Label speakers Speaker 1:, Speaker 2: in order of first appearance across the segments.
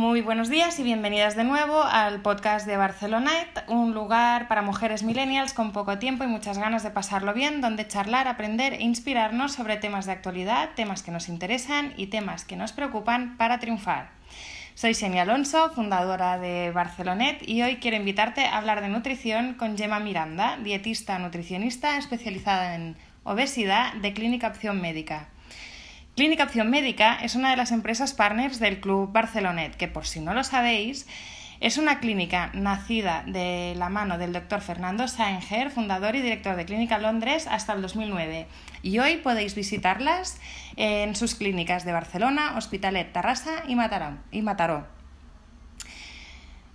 Speaker 1: Muy buenos días y bienvenidas de nuevo al podcast de Barcelonite, un lugar para mujeres millennials con poco tiempo y muchas ganas de pasarlo bien, donde charlar, aprender e inspirarnos sobre temas de actualidad, temas que nos interesan y temas que nos preocupan para triunfar. Soy Xenia Alonso, fundadora de Barcelonet, y hoy quiero invitarte a hablar de nutrición con Gemma Miranda, dietista nutricionista especializada en obesidad de Clínica Opción Médica. Clínica Opción Médica es una de las empresas partners del Club Barcelonet, que por si no lo sabéis, es una clínica nacida de la mano del doctor Fernando Saenger, fundador y director de Clínica Londres hasta el 2009. Y hoy podéis visitarlas en sus clínicas de Barcelona, Hospitalet, Tarrasa y Mataró.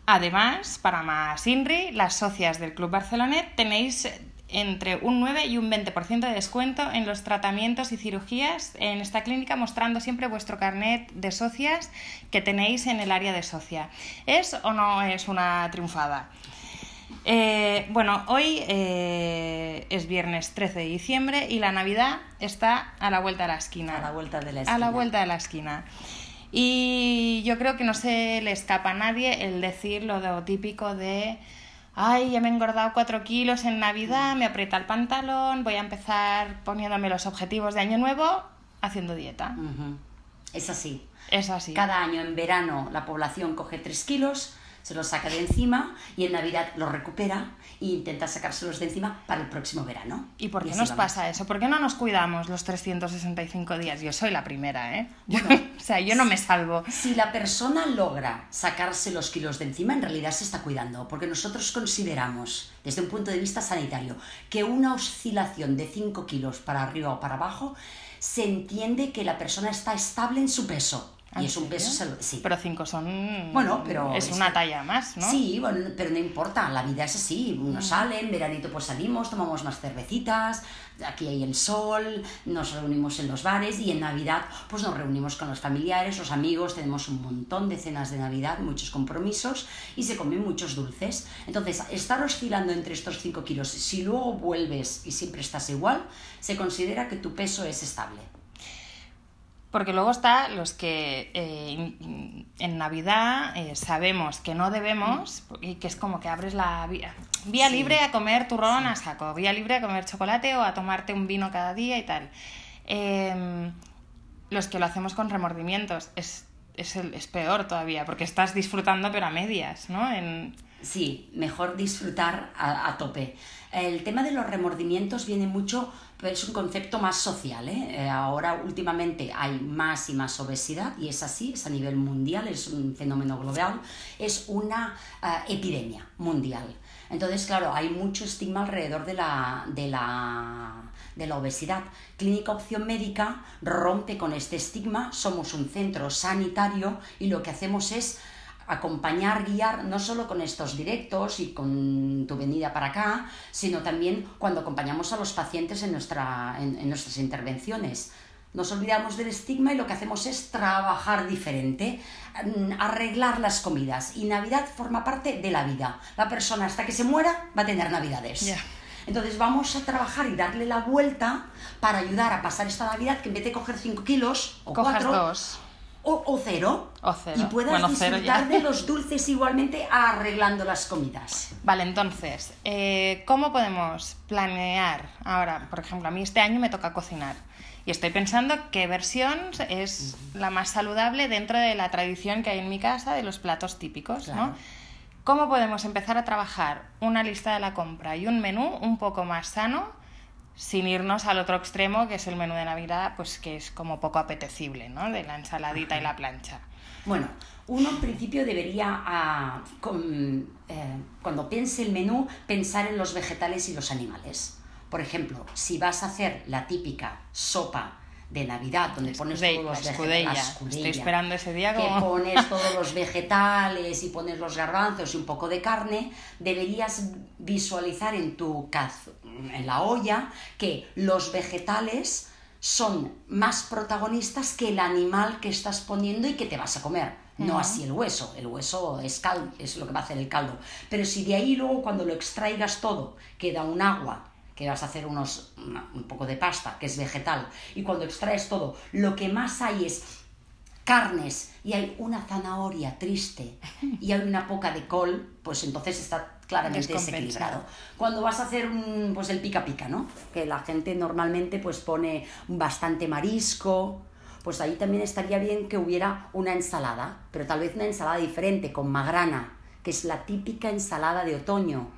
Speaker 1: Además, para más INRI, las socias del Club Barcelonet tenéis entre un 9 y un 20% de descuento en los tratamientos y cirugías en esta clínica, mostrando siempre vuestro carnet de socias que tenéis en el área de socia. ¿Es o no es una triunfada? Eh, bueno, hoy eh, es viernes 13 de diciembre y la Navidad está a la vuelta de la esquina.
Speaker 2: A la vuelta de la esquina.
Speaker 1: A la vuelta de la esquina. Y yo creo que no se le escapa a nadie el decir lo típico de ay, ya me he engordado cuatro kilos en Navidad, me aprieta el pantalón, voy a empezar poniéndome los objetivos de año nuevo haciendo dieta.
Speaker 2: Es así.
Speaker 1: Es así.
Speaker 2: Cada año en verano la población coge tres kilos, se los saca de encima y en Navidad los recupera e intenta sacárselos de encima para el próximo verano.
Speaker 1: ¿Y por qué nos pasa eso? ¿Por qué no nos cuidamos los 365 días? Yo soy la primera, ¿eh? o sea, yo no me salvo.
Speaker 2: Si la persona logra sacarse los kilos de encima, en realidad se está cuidando, porque nosotros consideramos, desde un punto de vista sanitario, que una oscilación de 5 kilos para arriba o para abajo se entiende que la persona está estable en su peso y es un peso sí.
Speaker 1: Pero cinco son.
Speaker 2: Bueno, pero.
Speaker 1: Es, una talla más, ¿no?
Speaker 2: Sí, bueno, pero no importa, la vida es así. Uno mm. sale, en veranito pues salimos, tomamos más cervecitas, aquí hay el sol, nos reunimos en los bares y en Navidad pues nos reunimos con los familiares, los amigos, tenemos un montón de cenas de Navidad, muchos compromisos y se comen muchos dulces. Entonces, estar oscilando entre estos 5 kilos, si luego vuelves y siempre estás igual, se considera que tu peso es estable.
Speaker 1: Porque luego está los que eh, en Navidad eh, sabemos que no debemos y que es como que abres la vía, vía libre a comer turrón a saco, vía libre a comer chocolate o a tomarte un vino cada día y tal. Em, los que lo hacemos con remordimientos es, es, es, peor todavía porque estás disfrutando pero a medias, ¿no? En...
Speaker 2: Sí, mejor disfrutar a, a tope. El tema de los remordimientos viene mucho es un concepto más social. ¿eh? ¿eh? ahora últimamente hay más y más obesidad y es así, es a nivel mundial, es un fenómeno global, es una eh, epidemia mundial. Entonces, claro, hay mucho estigma alrededor de la, de la, de la obesidad. Clínica Opción Médica rompe con este estigma, somos un centro sanitario y lo que hacemos es acompañar, guiar, no solo con estos directos y con tu venida para acá, sino también cuando acompañamos a los pacientes en, nuestra, en, nuestras intervenciones. Nos olvidamos del estigma y lo que hacemos es trabajar diferente, mm, arreglar las comidas. Y Navidad forma parte de la vida. La persona hasta que se muera va a tener Navidades. Entonces vamos a trabajar y darle la vuelta para ayudar a pasar esta Navidad que en vez de coger 5 kilos o 4, o, cero, y puedas disfrutar de los dulces igualmente arreglando las comidas.
Speaker 1: Vale, entonces, eh, ¿cómo podemos planear ahora? Por ejemplo, a mí este año me toca cocinar y estoy pensando qué versión es la más saludable dentro de la tradición que hay en mi casa de los platos típicos, ¿no? ¿Cómo podemos empezar a trabajar una lista de la compra y un menú un poco más sano? Sin irnos al otro extremo, que es el menú de Navidad, pues que es como poco apetecible, ¿no? De la ensaladita y la plancha.
Speaker 2: Bueno, uno en principio debería, ah, eh, cuando piense el menú, pensar en los vegetales y los animales. Por ejemplo, si vas a hacer la típica sopa de Navidad, donde pones todos los vegetales.
Speaker 1: Estoy esperando ese día
Speaker 2: Que pones todos los vegetales y pones los garbanzos y un poco de carne, deberías visualizar en tu en la olla que los vegetales son más protagonistas que el animal que estás poniendo y que te vas a comer. No así el hueso, el hueso es, cal, es lo que va a hacer el caldo. Pero si de ahí luego cuando lo extraigas todo queda un agua que vas a hacer unos, un poco de pasta, que es vegetal, y cuando extraes todo, lo que más hay es carnes y hay una zanahoria triste y hay una poca de col, pues entonces está claramente desequilibrado. Cuando vas a hacer un, pues el pica pica, ¿no? Que la gente normalmente pues pone bastante marisco, pues ahí también estaría bien que hubiera una ensalada, pero tal vez una ensalada diferente, con magrana, que es la típica ensalada de otoño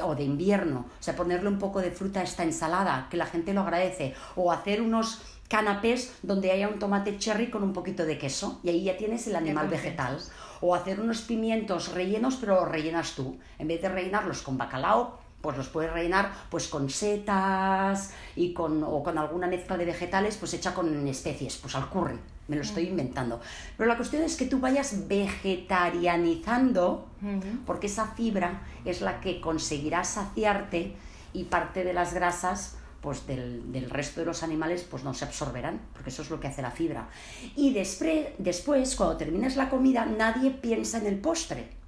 Speaker 2: o de invierno. O sea, ponerle un poco de fruta a esta ensalada, que la gente lo agradece. O hacer unos canapés donde haya un tomate cherry con un poquito de queso y ahí ya tienes el animal vegetal. O hacer unos pimientos rellenos, pero los rellenas tú. En vez de rellenarlos con bacalao, pues los puedes rellenar pues con setas y con, o con alguna mezcla de vegetales pues hecha con especies, pues al curry, me lo estoy inventando. Pero la cuestión es que tú vayas vegetarianizando, porque esa fibra es la que conseguirá saciarte y parte de las grasas pues del, del, resto de los animales pues no se absorberán, porque eso es lo que hace la fibra. Y después, después, cuando terminas la comida, nadie piensa en el postre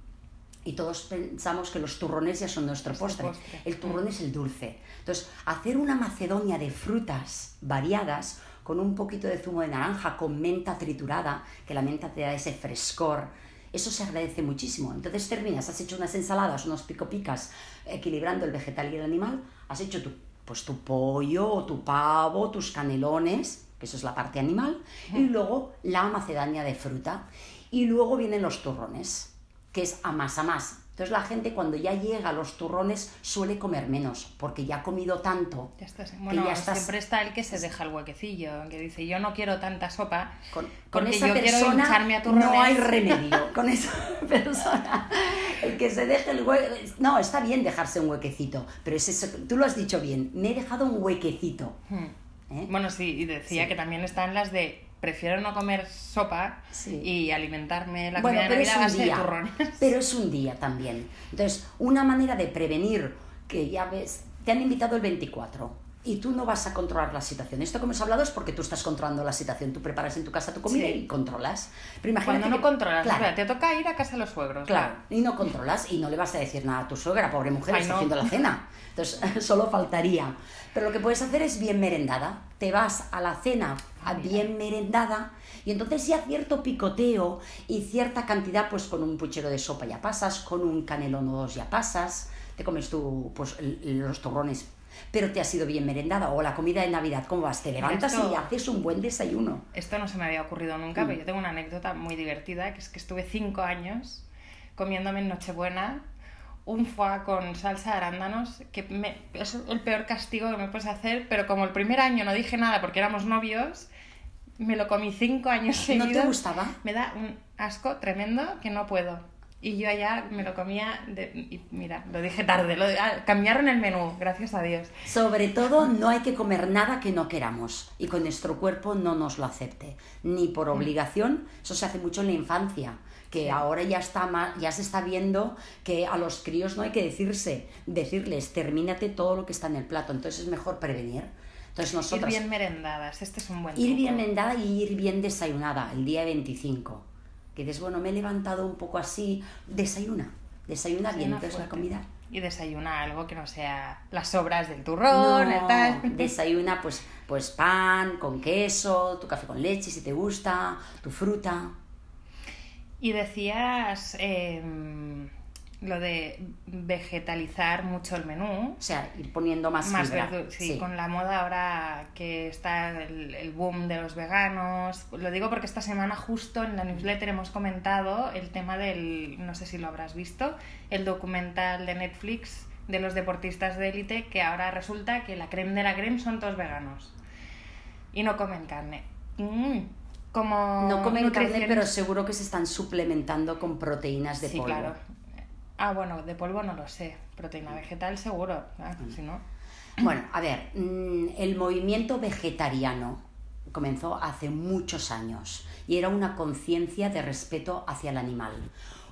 Speaker 2: y todos pensamos que los turrones ya son nuestro postre. El turrón mm. es el dulce. Entonces, hacer una macedonia de frutas variadas con un poquito de zumo de naranja, con menta triturada, que la menta te da ese frescor, eso se agradece muchísimo. Entonces terminas, has hecho unas ensaladas, unos pico picas, equilibrando el vegetal y el animal, has hecho tu, pues tu pollo, tu pavo, tus canelones, que eso es la parte animal, y luego la macedonia de fruta. Y luego vienen los turrones que es a más a más. Entonces la gente cuando ya llega a los turrones suele comer menos, porque ya ha comido tanto.
Speaker 1: Ya estás, bueno, ya siempre está el que se deja el huequecillo, que dice yo no quiero tanta sopa,
Speaker 2: con, con esa persona a no hay remedio. con esa persona, el que se deje el huequecito, no, está bien dejarse un huequecito, pero es eso, tú lo has dicho bien, me he dejado un huequecito. Hmm.
Speaker 1: ¿Eh? Bueno, sí, y decía que también están las de prefiero no comer sopa y alimentarme la comida de Navidad a turrones.
Speaker 2: Pero es un día también. Entonces, una manera de prevenir que ya ves, te han invitado el 24 y tú no vas a controlar la situación. Esto que hemos hablado es porque tú estás controlando la situación. Tú preparas en tu casa tu comida y controlas.
Speaker 1: Pero imagínate Cuando no controlas, claro, te toca ir a casa de los suegros.
Speaker 2: Claro, y no controlas y no le vas a decir nada a tu suegra, pobre mujer, está haciendo la cena. Entonces, solo faltaría. Pero lo que puedes hacer es bien merendada. Te vas a la cena a bien merendada y entonces ya cierto picoteo y cierta cantidad, pues con un puchero de sopa ya pasas, con un canelón o dos ya pasas, te comes tú pues los torrones pero te ha sido bien merendada. O la comida de Navidad, ¿cómo vas? Te levantas y haces un buen desayuno.
Speaker 1: Esto no se me había ocurrido nunca, mm. pero yo tengo una anécdota muy divertida, que es que estuve cinco años comiéndome en Nochebuena un foie con salsa de arándanos, que es el peor castigo que me puedes hacer, pero como el primer año no dije nada porque éramos novios, me lo comí cinco años seguidos.
Speaker 2: ¿No te gustaba?
Speaker 1: Me da un asco tremendo que no puedo. Y yo allá me lo comía, de, y mira, lo dije tarde, lo, ah, cambiaron el menú, gracias a Dios.
Speaker 2: Sobre todo, no hay que comer nada que no queramos y con nuestro cuerpo no nos lo acepte, ni por mm. obligación, eso se hace mucho en la infancia, que ahora ya, está ya se está viendo que a los críos no hay que decirse, decirles, termínate todo lo que está en el plato, entonces es mejor prevenir. Entonces nosotros,
Speaker 1: ir bien merendadas, este es un buen
Speaker 2: Ir bien merendada y ir bien desayunada el día 25 que dices, bueno, me he levantado un poco así, desayuna, desayuna bien, entonces la comida.
Speaker 1: Y desayuna algo que no sea las sobras del turrón, tal.
Speaker 2: Desayuna pues, pues pan con queso, tu café con leche si te gusta, tu fruta.
Speaker 1: Y decías, em, lo de vegetalizar mucho el menú.
Speaker 2: O sea, ir poniendo más, más
Speaker 1: sí, con la moda ahora que está el, boom de los veganos. Lo digo porque esta semana justo en la newsletter hemos comentado el tema del, no sé si lo habrás visto, el documental de Netflix de los deportistas de élite que ahora resulta que la creme de la creme son todos veganos y no comen carne. Mm, como
Speaker 2: no comen carne, pero seguro que se están suplementando con proteínas de sí, Claro
Speaker 1: Ah, bueno, de polvo no lo sé. Proteína vegetal seguro, ah, si no.
Speaker 2: Bueno, a ver, mm, el movimiento vegetariano comenzó hace muchos años y era una conciencia de respeto hacia el animal.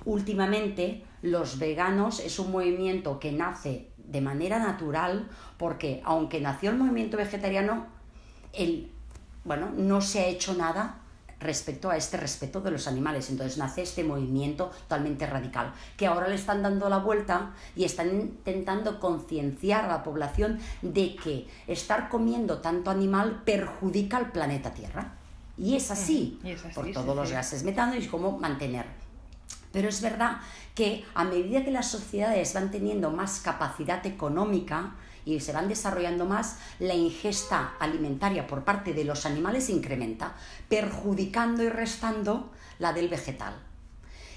Speaker 2: Últimamente, los veganos es un movimiento que nace de manera natural porque, aunque nació el movimiento vegetariano, el, bueno, no se ha hecho nada respecto a este respeto de los animales. Entonces nace este movimiento totalmente radical, que ahora le están dando la vuelta y están intentando concienciar a la población de que estar comiendo tanto animal perjudica al planeta Tierra. Y es así,
Speaker 1: Y es así,
Speaker 2: por
Speaker 1: sí,
Speaker 2: todos los gases metano y cómo mantener. Pero es verdad que a medida que las sociedades van teniendo más capacidad económica y se van desarrollando más, la ingesta alimentaria por parte de los animales incrementa, perjudicando y restando la del vegetal.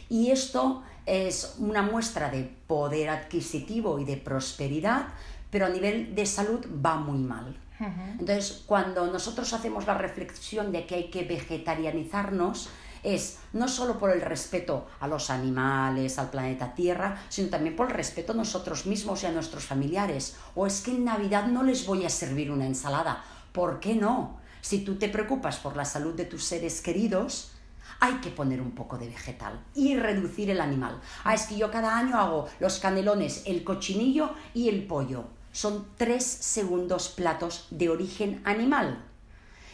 Speaker 2: Y esto es una muestra de poder adquisitivo y de prosperidad, pero a nivel de salud va muy mal. Entonces, cuando nosotros hacemos la reflexión de que hay que vegetarianizarnos, es no solo por el respeto a los animales, al planeta Tierra, sino también por el respeto a nosotros mismos y a nuestros familiares. O es que en Navidad no les voy a servir una ensalada. ¿Por qué no? Si tú te preocupas por la salud de tus seres queridos, hay que poner un poco de vegetal y reducir el animal. Ah, es que yo cada año hago los canelones, el cochinillo y el pollo. Son tres segundos platos de origen animal.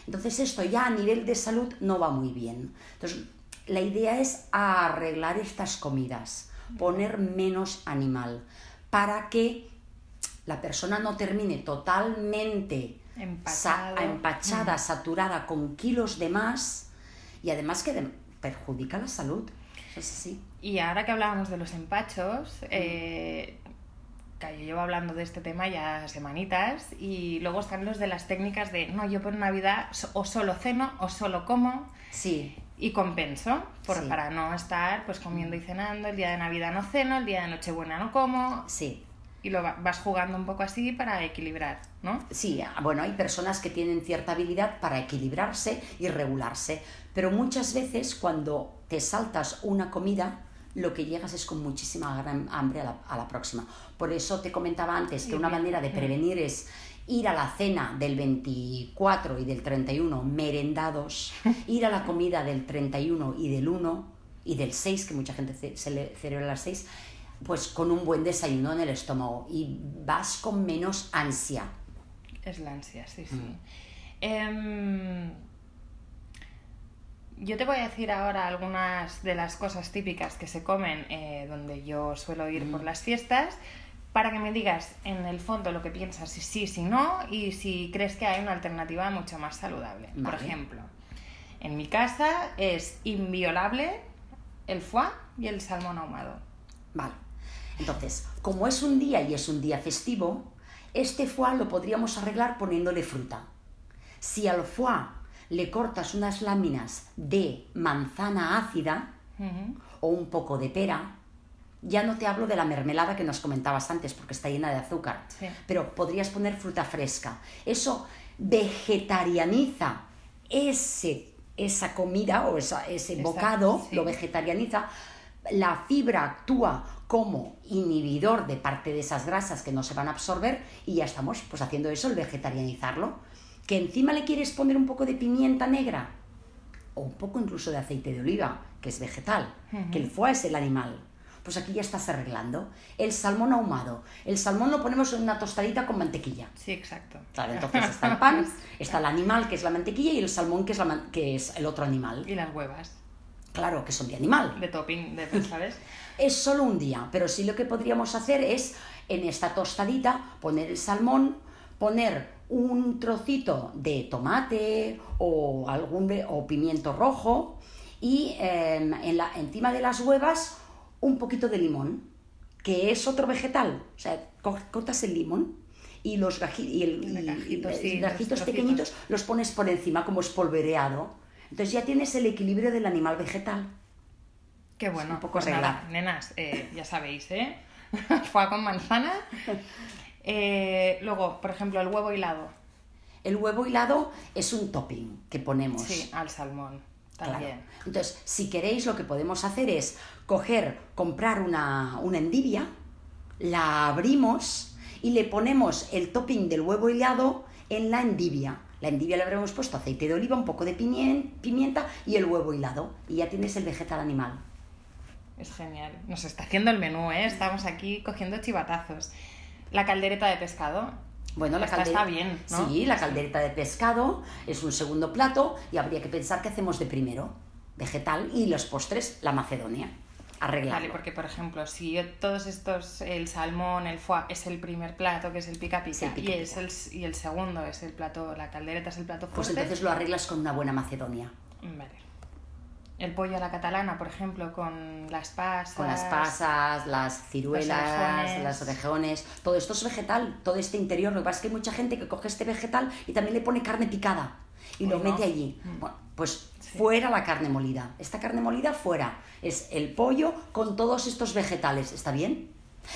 Speaker 2: Entonces esto ya a nivel de salud no va muy bien. Entonces la idea es arreglar estas comidas, poner menos animal, para que la persona no termine totalmente sa- empachada, saturada con kilos de más y además que de- perjudica la salud. Es así.
Speaker 1: Y ahora que hablábamos de los empachos, eh, yo llevo hablando de este tema ya semanitas, y luego están los de las técnicas de, no, yo por Navidad o solo ceno o solo como
Speaker 2: Sí,
Speaker 1: y compenso, por,
Speaker 2: Sí.
Speaker 1: para no estar pues comiendo y cenando, el día de Navidad no ceno, el día de Nochebuena no como,
Speaker 2: sí.
Speaker 1: y lo va- vas jugando un poco así para equilibrar, ¿no?
Speaker 2: Sí, ah, bueno, hay personas que tienen cierta habilidad para equilibrarse y regularse, pero muchas veces cuando te saltas una comida, lo que llegas es con muchísima gran hambre a la, a la próxima. Por eso te comentaba antes que una manera de
Speaker 1: mm.
Speaker 2: prevenir es ir a la cena del 24 y del 31 merendados, ir a la comida del 31 y del 1 y del 6, que mucha gente ce- se le celebra las 6, pues con un buen desayuno en el estómago y vas con menos ansia.
Speaker 1: Es la ansia, sí, sí.
Speaker 2: Mm.
Speaker 1: Em, yo te voy a decir ahora algunas de las cosas típicas que se comen eh, donde yo suelo ir
Speaker 2: Mm.
Speaker 1: por las fiestas para que me digas en el fondo lo que piensas, si sí, si no, y si crees que hay una alternativa mucho más saludable. Por ejemplo, en mi casa es inviolable el foie y el salmón ahumado.
Speaker 2: Vale. Entonces, como es un día y es un día festivo, este foie lo podríamos arreglar poniéndole fruta. Si al foie le cortas unas láminas de manzana ácida o un poco de pera, ya no te hablo de la mermelada que nos comentabas antes porque está llena de azúcar,
Speaker 1: Sí.
Speaker 2: pero podrías poner fruta fresca. Eso vegetarianiza ese, esa comida o esa- ese
Speaker 1: Exacto,
Speaker 2: bocado,
Speaker 1: sí.
Speaker 2: lo vegetarianiza. La fibra actúa como inhibidor de parte de esas grasas que no se van a absorber y ya estamos pues haciendo eso, el vegetarianizarlo. Que encima le quieres poner un poco de pimienta negra o un poco incluso de aceite de oliva, que es vegetal, que el foie es el animal. Pues aquí ya estás arreglando. El salmón ahumado. El salmón lo ponemos en una tostadita con mantequilla.
Speaker 1: Sí, exacto.
Speaker 2: Claro, entonces está el pan, está el animal, que es la mantequilla, y el salmón, que es, la que es el otro animal.
Speaker 1: Y las huevas
Speaker 2: Claro, que son de animal.
Speaker 1: de topping, de, ¿sabes?
Speaker 2: Es solo un día, pero sí lo que podríamos hacer es en esta tostadita poner el salmón, poner un trocito de tomate o algún o pimiento rojo y eh, en la, encima de las huevas un poquito de limón, que es otro vegetal. O sea, co- cortas el limón y los gaji- y el-
Speaker 1: Los
Speaker 2: y- y
Speaker 1: gajitos, sí, los
Speaker 2: gajitos pequeñitos los pones por encima como espolvoreado. Entonces ya tienes el equilibrio del animal vegetal.
Speaker 1: Qué bueno.
Speaker 2: un poco
Speaker 1: pues nada, nenas, eh, ya sabéis, ¿eh? Foie con manzana. Eh, luego, por ejemplo, el huevo hilado.
Speaker 2: El huevo hilado es un topping que ponemos.
Speaker 1: Sí, al salmón.
Speaker 2: Claro.
Speaker 1: También.
Speaker 2: Entonces, si queréis, lo que podemos hacer es coger, comprar una, una endivia, la abrimos y le ponemos el topping del huevo hilado en la endivia. La endivia le habremos puesto aceite de oliva, un poco de pimien- pimienta y el huevo hilado. Y ya tienes el vegetal animal.
Speaker 1: Es genial. Nos está haciendo el menú, ¿eh? Estamos aquí cogiendo chivatazos. La caldereta de pescado.
Speaker 2: Bueno, la
Speaker 1: Esta
Speaker 2: calde-
Speaker 1: está bien, ¿no?
Speaker 2: Sí, la caldereta de pescado es un segundo plato y habría que pensar qué hacemos de primero. Vegetal y los postres, la macedonia. arreglarlo.
Speaker 1: Vale, porque por ejemplo, si todos estos, el salmón, el foie, es el primer plato, que es el pica pica,
Speaker 2: Sí, el pica
Speaker 1: y, es el, y el segundo es el plato, la caldereta es el plato
Speaker 2: Pues
Speaker 1: fuerte.
Speaker 2: entonces lo arreglas con una buena macedonia.
Speaker 1: Vale. El pollo a la catalana, por ejemplo, con las pasas.
Speaker 2: Con las pasas, las ciruelas, las orejones, todo esto es vegetal, todo este interior. Lo que pasa es que hay mucha gente que coge este vegetal y también le pone carne picada y lo
Speaker 1: no.
Speaker 2: mete allí.
Speaker 1: Mm.
Speaker 2: Bueno, pues
Speaker 1: Sí.
Speaker 2: fuera la carne molida. Esta carne molida fuera. Es el pollo con todos estos vegetales. ¿Está bien?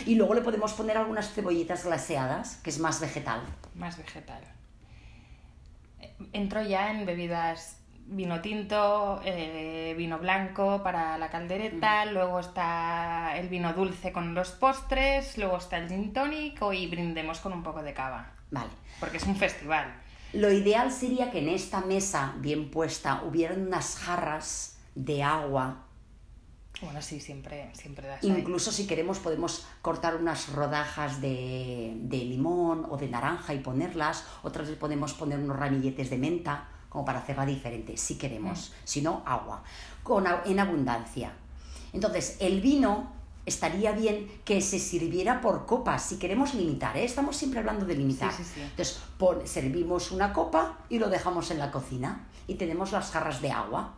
Speaker 2: Y luego le podemos poner algunas cebollitas glaseadas, que es más vegetal.
Speaker 1: Más vegetal. Eh, Entro ya en bebidas vino tinto, eh, vino blanco para la caldereta, luego está el vino dulce con los postres, luego está el gin tonic y brindemos con un poco de cava,
Speaker 2: Vale.
Speaker 1: porque es un festival.
Speaker 2: Lo ideal sería que en esta mesa bien puesta hubieran unas jarras de agua
Speaker 1: Bueno, sí, siempre, siempre.
Speaker 2: Incluso si queremos podemos cortar unas rodajas de, de limón o de naranja y ponerlas, otras le podemos poner unos ramilletes de menta como para hacerla diferente, si queremos, si no, agua, con, en abundancia. Entonces, el vino estaría bien que se sirviera por copas, si queremos limitar, ¿eh? estamos siempre hablando de limitar.
Speaker 1: Sí, sí, sí.
Speaker 2: Entonces, pon- servimos una copa y lo dejamos en la cocina y tenemos las jarras de agua.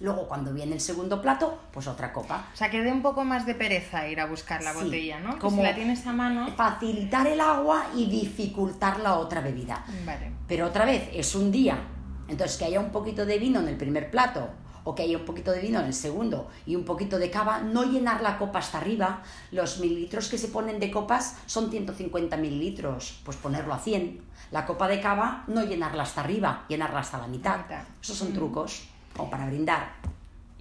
Speaker 2: Luego, cuando viene el segundo plato, pues otra copa.
Speaker 1: O sea, que dé un poco más de pereza ir a buscar la botella, ¿no?
Speaker 2: Como-
Speaker 1: si la tienes a mano...
Speaker 2: facilitar el agua y dificultar la otra bebida.
Speaker 1: Vale.
Speaker 2: Pero otra vez, es un día. Entonces, que haya un poquito de vino en el primer plato o que haya un poquito de vino en el segundo y un poquito de cava, no llenar la copa hasta arriba. Los mililitros que se ponen de copas son 150 mililitros, pues ponerlo a 100. La copa de cava, no llenarla hasta arriba, llenarla hasta la mitad. Esos son trucos, como para brindar.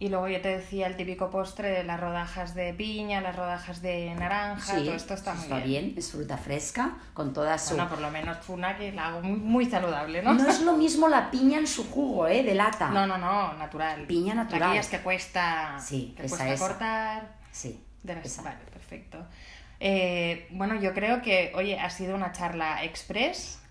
Speaker 1: Y luego yo te decía el típico postre de las rodajas de piña, las rodajas de naranja,
Speaker 2: Sí,
Speaker 1: todo esto está muy bien.
Speaker 2: bien. Es fruta fresca, con toda su...
Speaker 1: Bueno, por lo menos una que la hago muy, muy saludable, ¿no?
Speaker 2: No es lo mismo la piña en su jugo, ¿eh? De lata.
Speaker 1: No, no, no, natural.
Speaker 2: Piña natural.
Speaker 1: Aquellas que cuesta,
Speaker 2: Sí,
Speaker 1: que
Speaker 2: esa,
Speaker 1: cuesta
Speaker 2: esa.
Speaker 1: cortar.
Speaker 2: Sí.
Speaker 1: De las-. Vale, perfecto. Eh, bueno, yo creo que, oye, ha sido una charla express,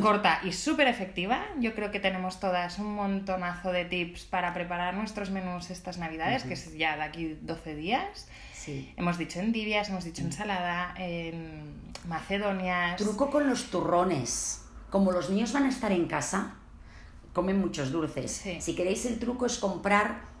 Speaker 1: corta y súper efectiva. Yo creo que tenemos todas un montonazo de tips para preparar nuestros menús estas navidades, que es ya de aquí 12 días.
Speaker 2: Sí.
Speaker 1: Hemos dicho endivias, hemos dicho ensalada, en macedonias.
Speaker 2: Truco con los turrones. Como los niños van a estar en casa, comen muchos dulces.
Speaker 1: Sí.
Speaker 2: Si queréis el truco es comprar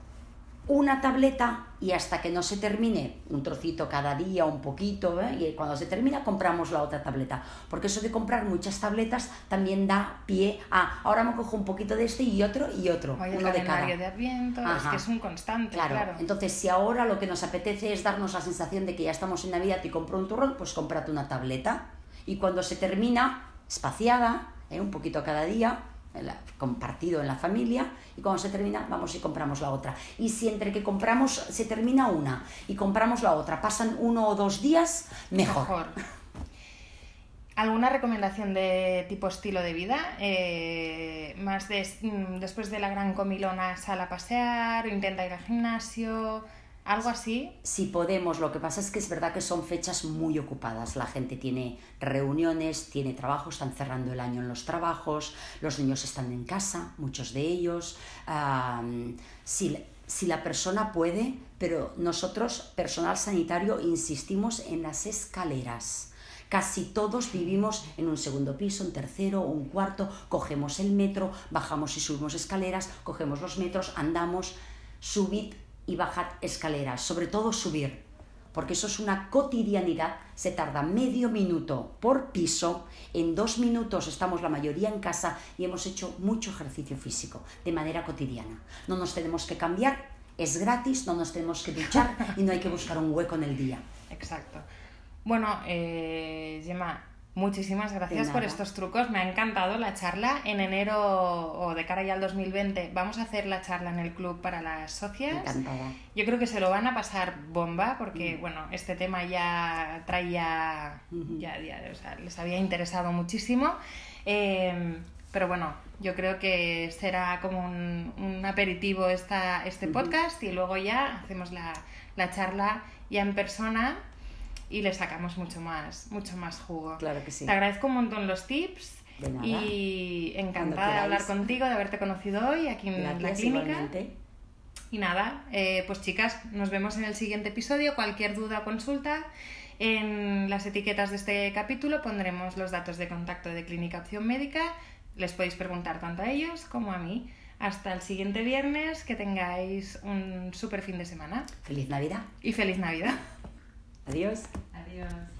Speaker 2: una tableta y hasta que no se termine, un trocito cada día, un poquito, ¿eh? y cuando se termina compramos la otra tableta. Porque eso de comprar muchas tabletas también da pie a, ahora me cojo un poquito de este y otro y otro,
Speaker 1: Hoy el
Speaker 2: uno de cada.
Speaker 1: de Adviento, es que es un constante,
Speaker 2: Claro.
Speaker 1: claro.
Speaker 2: entonces si ahora lo que nos apetece es darnos la sensación de que ya estamos en Navidad y compro un turrón, pues cómprate una tableta y cuando se termina, espaciada, ¿eh? un poquito cada día, compartido en la familia, y cuando se termina, vamos y compramos la otra. Y si entre que compramos, se termina una y compramos la otra, pasan uno o dos días, mejor.
Speaker 1: ¿Alguna recomendación de tipo estilo de vida? Eh, más de, mm, después de la gran comilona, sal a pasear, intenta ir al gimnasio, algo así.
Speaker 2: Si podemos, lo que pasa es que es verdad que son fechas muy ocupadas. La gente tiene reuniones, tiene trabajo, están cerrando el año en los trabajos, los niños están en casa, muchos de ellos. Si, si la persona puede, pero nosotros, personal sanitario, insistimos en las escaleras. Casi todos vivimos en un segundo piso, un tercero un cuarto, cogemos el metro, bajamos y subimos escaleras, cogemos los metros, andamos, subid y bajad escaleras, sobre todo subir, porque eso es una cotidianidad, se tarda medio minuto por piso, en dos minutos estamos la mayoría en casa y hemos hecho mucho ejercicio físico de manera cotidiana. No nos tenemos que cambiar, es gratis, no nos tenemos que duchar y no hay que buscar un hueco en el día.
Speaker 1: Exacto. Bueno, eh, Gemma, muchísimas gracias por estos trucos. Me ha encantado la charla. En enero o de cara ya al 2020 vamos a hacer la charla en el club para las socias.
Speaker 2: Encantada.
Speaker 1: Yo creo que se lo van a pasar bomba
Speaker 2: Mm.
Speaker 1: porque, bueno, este tema ya traía, ya, ya, o sea, les había interesado muchísimo. Eh, pero bueno, yo creo que será como un, un aperitivo esta, este podcast y luego ya hacemos la, la charla ya en persona y le sacamos mucho más, mucho más jugo.
Speaker 2: Claro que sí.
Speaker 1: Te agradezco un montón los tips.
Speaker 2: De nada.
Speaker 1: Y encantada de hablar contigo, de haberte conocido hoy aquí en la clínica.
Speaker 2: igualmente.
Speaker 1: Y nada, eh, pues chicas, nos vemos en el siguiente episodio. Cualquier duda o consulta, en las etiquetas de este capítulo pondremos los datos de contacto de Clínica Opción Médica. Les podéis preguntar tanto a ellos como a mí. Hasta el siguiente viernes, que tengáis un súper fin de semana.
Speaker 2: Feliz Navidad.
Speaker 1: Y feliz Navidad.
Speaker 2: Adiós.
Speaker 1: Adiós.